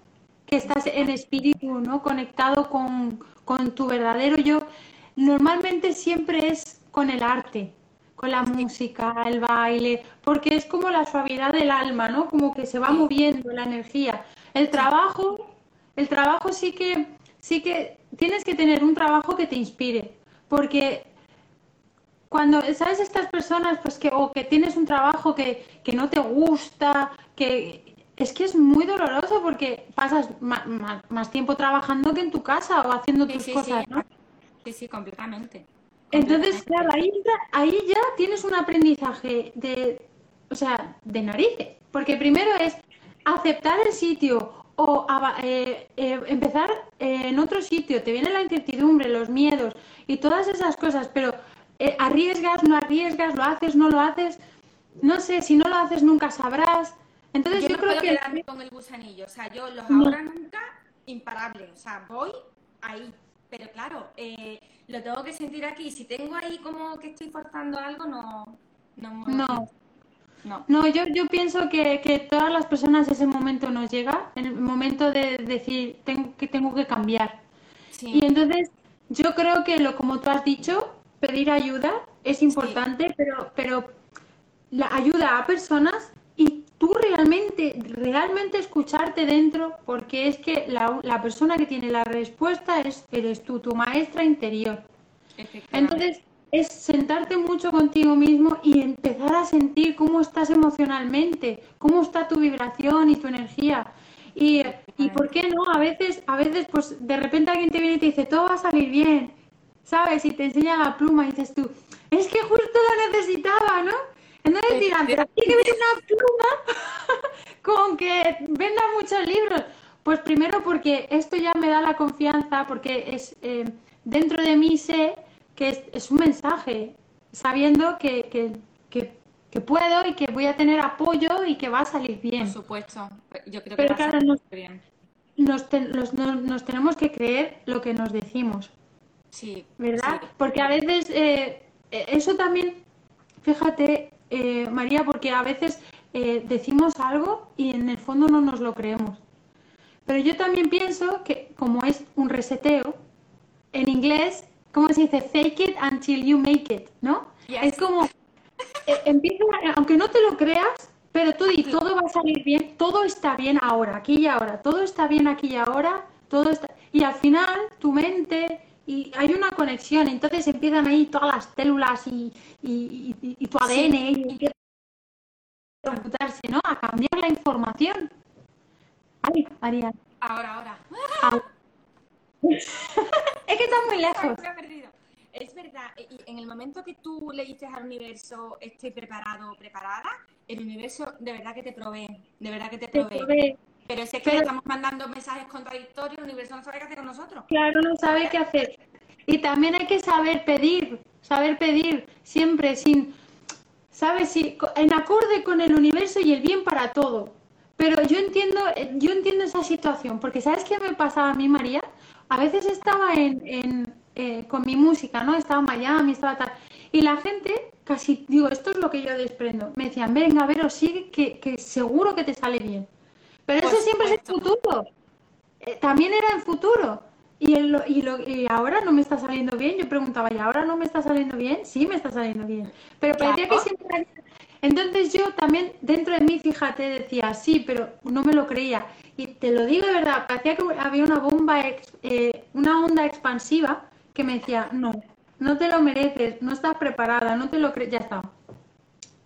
que estás en espíritu, ¿no? Conectado con, con tu verdadero yo, normalmente siempre es con el arte, con la música, el baile, porque es como la suavidad del alma, ¿no? Como que se va moviendo la energía. El trabajo, el trabajo sí que, sí que tienes que tener un trabajo que te inspire, porque cuando, ¿sabes? Estas personas, pues que, o que tienes un trabajo que, que no te gusta, que es que es muy doloroso porque pasas más, tiempo trabajando que en tu casa o haciendo Sí, tus sí, cosas, sí. ¿no? Sí, sí, completamente. Entonces, claro, ahí, ya- ahí ya tienes un aprendizaje de, o sea, de narices. Porque primero es aceptar el sitio o eh, eh, empezar eh, en otro sitio. Te viene la incertidumbre, los miedos y todas esas cosas, pero eh, arriesgas, no arriesgas, lo haces, no lo haces. No sé, si no lo haces nunca sabrás. Entonces Yo yo no creo puedo que... quedarme con el gusanillo, o sea, yo los No. ahora nunca, imparable, o sea, voy ahí, pero claro, eh, lo tengo que sentir aquí, si tengo ahí como que estoy forzando algo, no, no, No. no. No, yo, yo pienso que, que todas las personas ese momento nos llega, el momento de decir tengo que, tengo que cambiar. Sí. Y entonces yo creo que lo como tú has dicho, pedir ayuda es importante, pero, pero la ayuda a personas y tú realmente, realmente escucharte dentro, porque es que la, la persona que tiene la respuesta es, eres tú, tu maestra interior. Entonces, es sentarte mucho contigo mismo y empezar a sentir cómo estás emocionalmente, cómo está tu vibración y tu energía. Y, y por qué no, a veces, a veces, pues de repente alguien te viene y te dice, todo va a salir bien, ¿sabes? Y te enseña la pluma y dices tú, es que justo lo necesitaba, ¿no? Entonces dirán, pero tiene que ver una pluma con que venda muchos libros. Pues primero porque esto ya me da la confianza, porque es eh, dentro de mí sé que es, es un mensaje, sabiendo que, que, que, que puedo y que voy a tener apoyo y que va a salir Por bien. supuesto, yo creo que Pero va a claro, salir nos- bien. Nos, te- los- nos, nos tenemos que creer lo que nos decimos, Sí, ¿verdad? sí. Porque a veces eh, eso también, fíjate, eh, María, porque a veces eh, decimos algo y en el fondo no nos lo creemos. Pero yo también pienso que como es un reseteo, en inglés, ¿cómo se dice? Fake it until you make it, ¿no? Yes. Es como, eh, empieza, aunque no te lo creas, pero tú di, todo va a salir bien, todo está bien ahora, aquí y ahora, todo está bien aquí y ahora, todo está... Y al final, tu mente, y hay una conexión, entonces empiezan ahí todas las células y, tu ADN y a computarse, ¿no? A cambiar la información. Ay, María. Ahora, ahora. es que está muy lejos. Es verdad, en el momento que tú le dices al universo estoy preparado o preparada, el universo de verdad que te provee, de verdad que te provee. Pero si es que le estamos mandando mensajes contradictorios, el universo no sabe qué hacer con nosotros. Claro, no sabe qué hacer. Y también hay que saber pedir, saber pedir siempre sin, ¿sabes? Si, en acorde con el universo y el bien para todo. Pero yo entiendo, yo entiendo esa situación, porque ¿sabes qué me pasaba a mí, María? A veces estaba en, eh, con mi música, ¿no? Estaba en Miami, estaba tal. Y la gente, casi, digo, esto es lo que yo desprendo. Me decían, venga, a ver, sigue, que, que seguro que te sale bien. Pero eso siempre es el futuro. Eh, también era en futuro. Y, el, y, lo, y, ahora no me está saliendo bien. Yo preguntaba, ¿y ahora no me está saliendo bien? Sí, me está saliendo bien. Pero parecía que siempre Entonces yo también, dentro de mí, fíjate, decía, sí, pero no me lo creía. Y te lo digo de verdad, parecía que había una bomba, eh, una onda expansiva que me decía, no, no te lo mereces, no estás preparada, no te lo crees, ya está.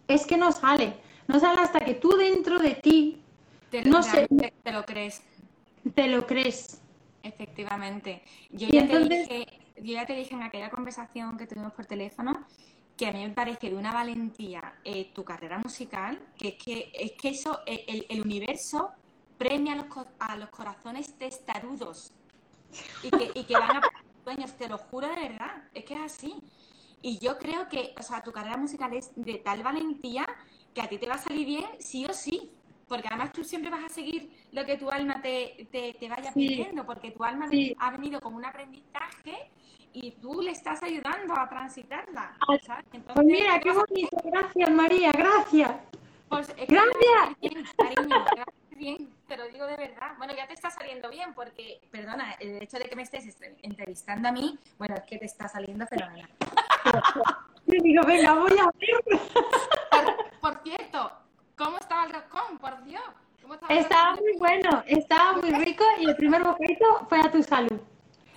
Es que no sale, no sale hasta que tú dentro de ti te lo, no sé. Te lo crees. Te lo crees. Efectivamente. Yo ya, te dije, yo ya te dije en aquella conversación que tuvimos por teléfono que a mí me parece de una valentía eh, tu carrera musical, que es que, es que eso, eh, el, universo premia a los, a los corazones testarudos y que, y que van a sueños, te lo juro de verdad, es que es así. Y yo creo que, o sea, tu carrera musical es de tal valentía que a ti te va a salir bien sí o sí porque además tú siempre vas a seguir lo que tu alma te, te, vaya pidiendo, porque tu alma ha venido con un aprendizaje y tú le estás ayudando a transitarla. ¿sabes? pues mira, qué bonito, gracias María, gracias. Pues, gracias. Bien, cariño, bien, te lo digo de verdad. Bueno, ya te está saliendo bien, porque, perdona, el hecho de que me estés entrevistando a mí, bueno, es que te está saliendo fenomenal. Yo digo, venga, voy a ver. por cierto, ¿Cómo estaba el roscón? Por Dios. estaba, muy bueno, estaba muy rico y el primer bocadito fue a tu salud.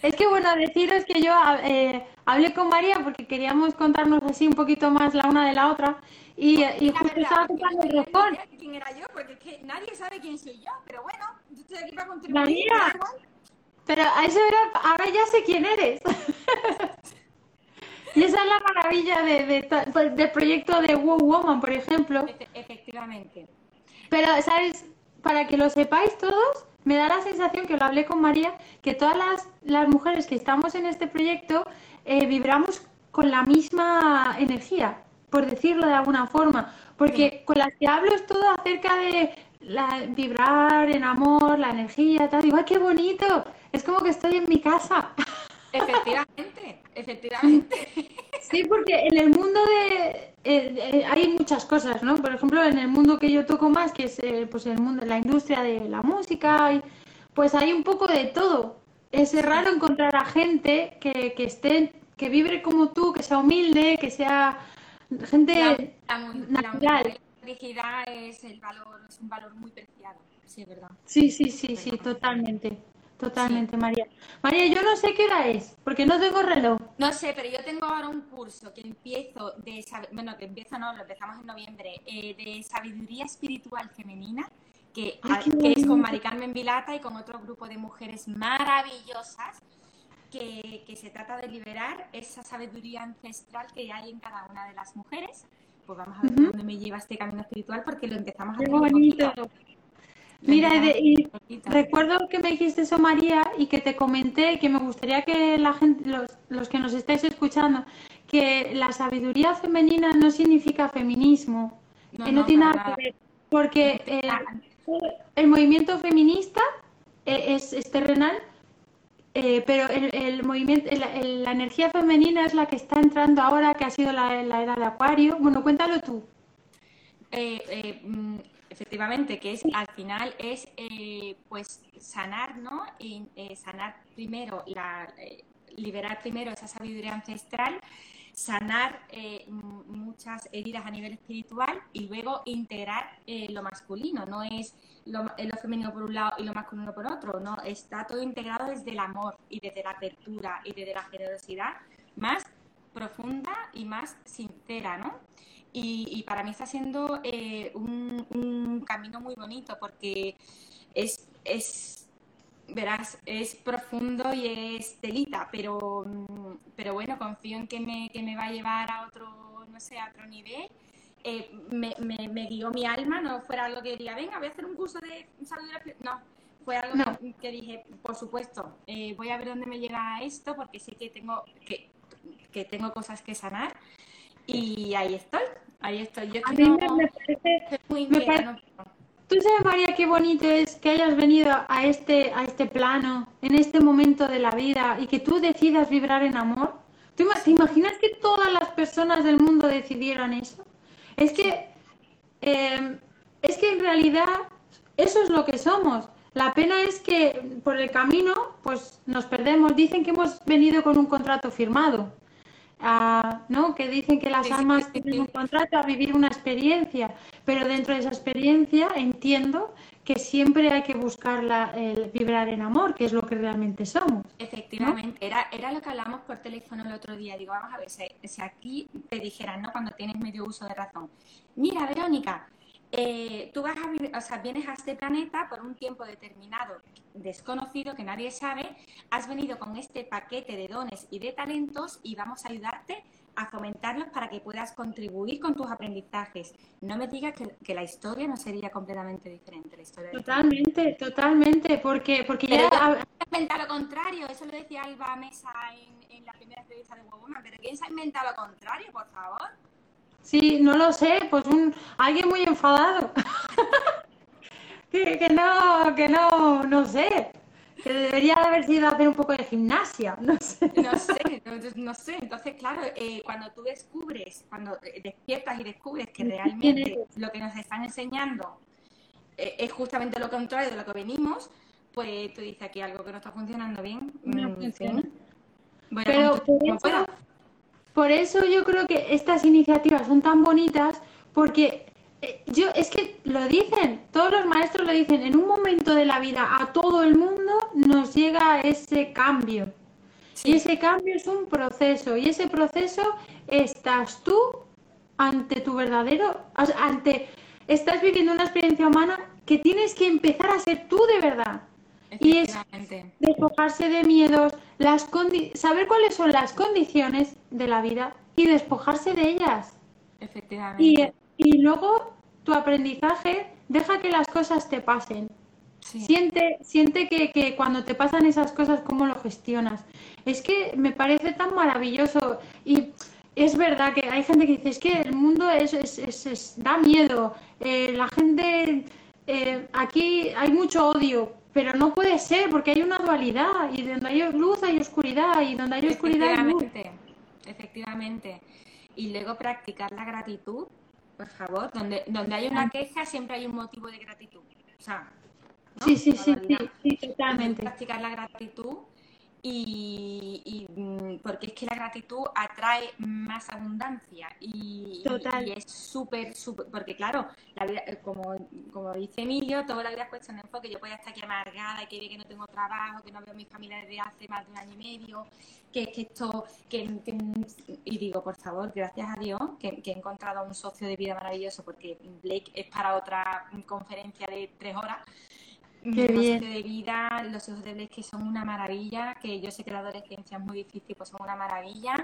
Es que bueno, deciros que yo eh, hablé con María porque queríamos contarnos así un poquito más la una de la otra y, y justo estaba contando el roscón. ¿Quién era yo? Porque es que nadie sabe quién soy yo, pero bueno, yo estoy aquí para contribuir. María, pero a eso era, ahora ya sé quién eres. Y esa es la maravilla de, pues, del proyecto de Wow Woman, por ejemplo. Efectivamente. Pero, ¿sabes? Para que lo sepáis todos, me da la sensación, que lo hablé con María, que todas las, mujeres que estamos en este proyecto eh, vibramos con la misma energía, por decirlo de alguna forma. Porque con las que hablo es todo acerca de la, vibrar en amor, la energía, tal. Digo, ¡ay, qué bonito! Es como que estoy en mi casa. Efectivamente, efectivamente. Sí, porque en el mundo de, eh, hay muchas cosas, ¿no? Por ejemplo, en el mundo que yo toco más, que es eh, pues el mundo, la industria de la música, pues hay un poco de todo. Es raro encontrar a gente que, que esté, que vibre como tú, que sea humilde, que sea gente natural. La, es el valor, es un valor muy preciado, sí, ¿verdad? Sí, sí, sí, sí, totalmente. Totalmente, María. María, yo no sé qué hora es, porque no tengo reloj. No sé, pero yo tengo ahora un curso que empiezo de, bueno, que empiezo no, lo empezamos en noviembre, eh, de sabiduría espiritual femenina, que, es con Mari Carmen Vilata y con otro grupo de mujeres maravillosas, que, se trata de liberar esa sabiduría ancestral que hay en cada una de las mujeres. Pues vamos a ver dónde me lleva este camino espiritual, porque lo empezamos a hacer. Mira, y recuerdo que me dijiste eso, María, y que te comenté que me gustaría que la gente, los, que nos estáis escuchando, que la sabiduría femenina no significa feminismo, no, que no, tiene nada que ver, porque el, movimiento feminista e, es, terrenal, eh, pero el, movimiento, la energía femenina es la que está entrando ahora, que ha sido la, la era de Acuario. Bueno, cuéntalo tú. Eh, eh, mm, efectivamente, que es al final es eh, pues sanar, ¿no? Eh, sanar primero la, eh, liberar primero esa sabiduría ancestral, sanar eh, muchas heridas a nivel espiritual y luego integrar lo masculino. No es lo, lo, femenino por un lado y lo masculino por otro, no, está todo integrado desde el amor y desde la apertura y desde la generosidad más profunda y más sincera, ¿no? Y, para mí está siendo eh, un, camino muy bonito porque es, es, verás, es profundo y es telita, pero, pero bueno, confío en que me, que me va a llevar a otro, no sé, a otro nivel. Eh, me, me, guió mi alma, no fuera algo que diga, venga, voy a hacer un curso de salud No, fue algo que, dije, por supuesto, eh, voy a ver dónde me llega esto porque sé que tengo, que, que tengo cosas que sanar y ahí estoy, ahí estoy. Yo a mí me parece, muy me Tú sabes, María, qué bonito es que hayas venido a este, a este plano, en este momento de la vida, y que tú decidas vibrar en amor. ¿Tú te imaginas que todas las personas del mundo decidieran eso? Es que, em, es que en realidad eso es lo que somos. La pena es que por el camino, pues nos perdemos. Dicen que hemos venido con un contrato firmado. ¿No? que dicen que las almas tienen un contrato a vivir una experiencia, pero dentro de esa experiencia entiendo que siempre hay que buscar el vibrar en amor, que es lo que realmente somos. Efectivamente, era, era lo que hablamos por teléfono el otro día. Digo, vamos a ver, si, si aquí te dijeran, ¿no? cuando tienes medio uso de razón, mira, Verónica, eh, tú vas a, o sea, vienes a este planeta por un tiempo determinado, desconocido, que nadie sabe, has venido con este paquete de dones y de talentos y vamos a ayudarte a fomentarlos para que puedas contribuir con tus aprendizajes. No me digas que, la historia no sería completamente diferente. La historia totalmente, totalmente, porque, porque ya... ha inventado lo contrario, eso lo decía Alba Mesa en, en la primera entrevista de Woman, pero ¿quién se ha inventado lo contrario, por favor? Sí, no lo sé, pues un alguien muy enfadado. que, no, que no, no sé. Que debería haber sido hacer un poco de gimnasia, no sé. No sé, no, sé. Entonces, claro, eh, cuando tú descubres, cuando despiertas y descubres que realmente lo que nos están enseñando eh, es justamente lo contrario de lo que venimos, pues tú dices aquí algo que no está funcionando bien. No mm, funciona. Pero por eso yo creo que estas iniciativas son tan bonitas porque eh, yo es que lo dicen, todos los maestros lo dicen, en un momento de la vida a todo el mundo nos llega ese cambio. Y ese cambio es un proceso y ese proceso estás tú ante tu verdadero, ante estás viviendo una experiencia humana que tienes que empezar a ser tú de verdad. Y es despojarse de miedos, las saber cuáles son las condiciones de la vida y despojarse de ellas. Efectivamente. Y, luego tu aprendizaje deja que las cosas te pasen. Siente, siente que, que, cuando te pasan esas cosas, cómo lo gestionas. Es que me parece tan maravilloso. Y es verdad que hay gente que dice, es que el mundo es, es, da miedo. Eh, la gente, eh, aquí hay mucho odio. Pero no puede ser, porque hay una dualidad, y donde hay luz hay oscuridad, y donde hay oscuridad hay luz. Efectivamente. Y luego practicar la gratitud, por favor. Donde, donde hay una queja siempre hay un motivo de gratitud. O sea, sí, sí, sí, sí, totalmente. Practicar la gratitud y, mm, porque es que la gratitud atrae más abundancia y, es súper, súper, porque claro, la vida, eh, como, como dice Emilio, toda la vida es cuestión de enfoque, yo puedo estar aquí amargada y que, que no tengo trabajo, que no veo a mi familia desde hace más de un año y medio, que, que esto, que, y digo, por favor, gracias a Dios, que, he encontrado un socio de vida maravilloso, porque Blake es para otra conferencia de tres horas. De vida, los hijos de Blake que son una maravilla, que yo sé que la adolescencia es muy difícil, pues son una maravilla.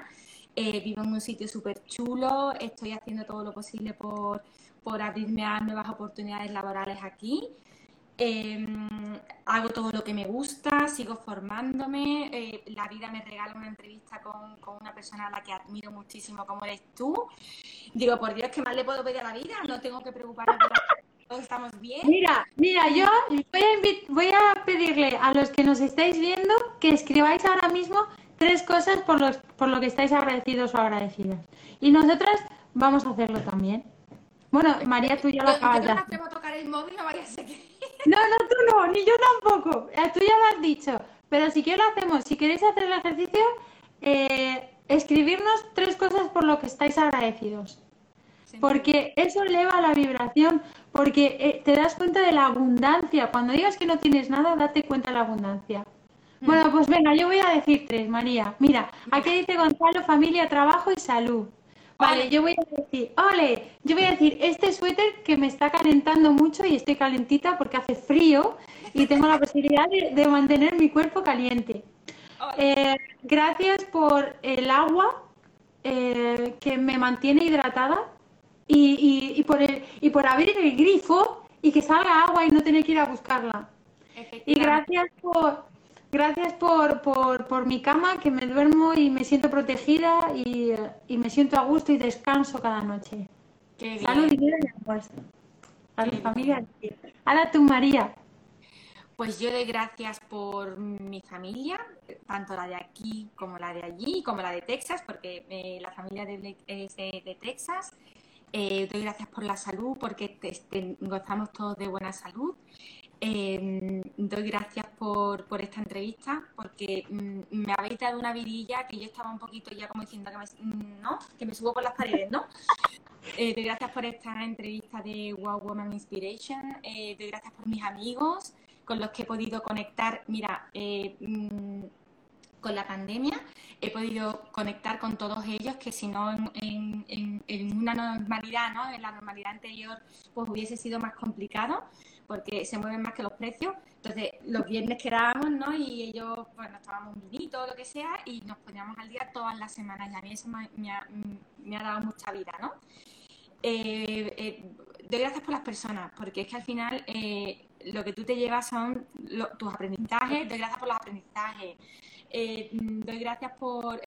Eh, vivo en un sitio súper chulo, estoy haciendo todo lo posible por, por abrirme a nuevas oportunidades laborales aquí. Em, hago todo lo que me gusta, sigo formándome. Eh, la vida me regala una entrevista con, con, una persona a la que admiro muchísimo, como eres tú. Digo, por Dios, ¿qué más le puedo pedir a la vida? No tengo que preocuparme por todos estamos bien. Mira, mira, yo voy a, voy a pedirle a los que nos estáis viendo que escribáis ahora mismo tres cosas por, los, por lo que estáis agradecidos o agradecidas. Y nosotras vamos a hacerlo también. Bueno, María, tú ya lo acabas de hacer. tocar el móvil, no vayas a No, no, tú no, ni yo tampoco. Eh, tú ya lo has dicho. Pero si quieres lo hacemos. Si queréis hacer el ejercicio, eh, escribirnos tres cosas por lo que estáis agradecidos. Porque eso eleva la vibración, porque eh, te das cuenta de la abundancia. Cuando digas que no tienes nada, date cuenta de la abundancia. Mm. Bueno, pues venga, yo voy a decir tres, María. Mira, aquí dice Gonzalo, familia, trabajo y salud. Vale, yo voy a decir, ole, yo voy a decir este suéter que me está calentando mucho y estoy calentita porque hace frío y tengo la posibilidad de, mantener mi cuerpo caliente. Eh, gracias por el agua eh, que me mantiene hidratada y, y, por el, y por abrir el grifo y que salga agua y no tener que ir a buscarla. Y gracias por, Gracias por, por, por, mi cama, que me duermo y me siento protegida y, y me siento a gusto y descanso cada noche. Qué Salud y vida A mi familia. Ahora tú, María. Pues yo doy gracias por mi familia, tanto la de aquí como la de allí, como la de Texas, porque eh, la familia de, es de, Texas. Eh, doy gracias por la salud, porque gozamos todos de buena salud. Eh, doy gracias por, esta entrevista porque mm, me habéis dado una vidilla que yo estaba un poquito ya como diciendo que me, mm, ¿no? que me subo por las paredes, ¿no? Eh, doy gracias por esta entrevista de Wow Woman Inspiration, eh, doy gracias por mis amigos con los que he podido conectar. Mira, mm, con la pandemia he podido conectar con todos ellos que si no en, una normalidad, ¿no? en la normalidad anterior, pues hubiese sido más complicado porque se mueven más que los precios. Entonces, los viernes quedábamos, ¿no? Y ellos, bueno, nos tomábamos un vinito lo que sea y nos poníamos al día todas las semanas. Y a mí eso me, ha, me ha, dado mucha vida, ¿no? Eh, eh, doy gracias por las personas, porque es que al final eh, lo que tú te llevas son tus aprendizajes, doy gracias por los aprendizajes, doy gracias por,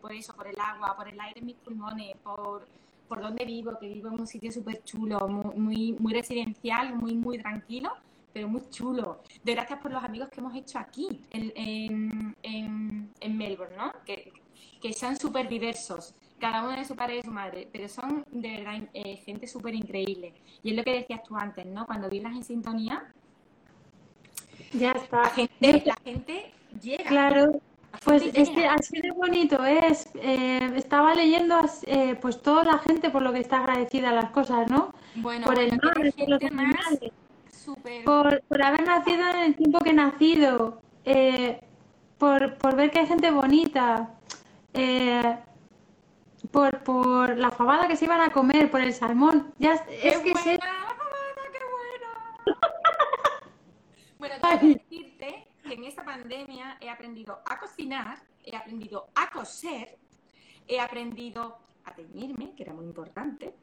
por eso, por el agua, por el aire en mis pulmones, por por donde vivo, que vivo en un sitio súper chulo, muy, muy residencial, muy, muy tranquilo, pero muy chulo. De gracias por los amigos que hemos hecho aquí, en, en, Melbourne, ¿no? Que, que son súper diversos, cada uno de su padre y su madre, pero son de verdad eh, gente súper increíble. Y es lo que decías tú antes, ¿no? Cuando vibras en sintonía, ya está. La gente, la gente llega. Claro, pues es que así de bonito es. Eh, estaba leyendo eh, pues toda la gente por lo que está agradecida a las cosas, ¿no? Bueno, por el mar, por los animales, por, por, haber nacido en el tiempo que he nacido, eh, por, por ver que hay gente bonita, por, por la fabada que se iban a comer, por el salmón. Ya, es que buena, la fabada, qué bueno. bueno, tengo que decirte que en esta pandemia he aprendido a cocinar, he aprendido a coser, he aprendido a teñirme, que era muy importante.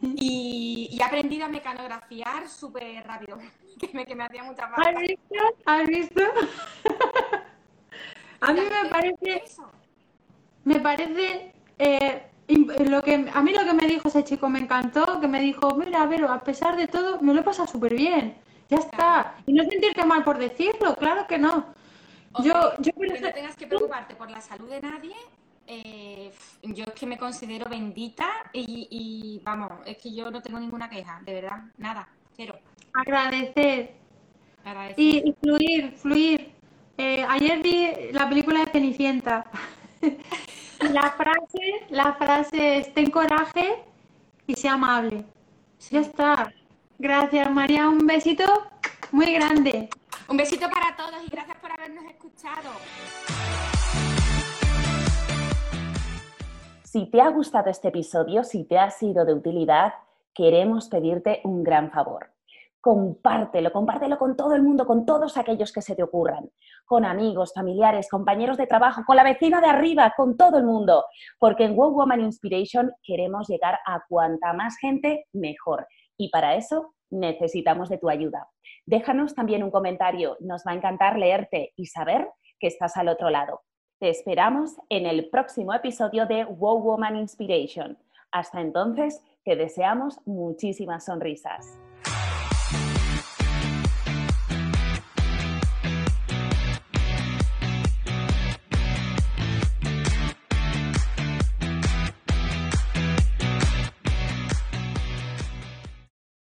Y, he aprendido a mecanografiar súper rápido, que me, que me hacía mucha falta. ¿Has visto? ¿Has visto? a mí me parece... Me parece... Eh, lo que, a mí lo que me dijo ese chico me encantó, que me dijo, mira, pero a pesar de todo, me lo he pasado súper bien. Ya está. Y no sentirte mal por decirlo, claro que no. yo, yo que no tengas que preocuparte por la salud de nadie. Eh, yo es que me considero bendita y, vamos, es que yo no tengo ninguna queja, de verdad, nada, cero. Agradecer. Y, fluir, fluir. Eh, ayer vi la película de Cenicienta. la frase, la frase es ten coraje y sea amable. Ya está. Gracias, María. Un besito muy grande. Un besito para todos y gracias por habernos escuchado. Si te ha gustado este episodio, si te ha sido de utilidad, queremos pedirte un gran favor. Compártelo, compártelo con todo el mundo, con todos aquellos que se te ocurran, con amigos, familiares, compañeros de trabajo, con la vecina de arriba, con todo el mundo, porque en Wow Woman Inspiration queremos llegar a cuanta más gente mejor y para eso necesitamos de tu ayuda. Déjanos también un comentario, nos va a encantar leerte y saber que estás al otro lado. Te esperamos en el próximo episodio de Wow Woman Inspiration. Hasta entonces, te deseamos muchísimas sonrisas.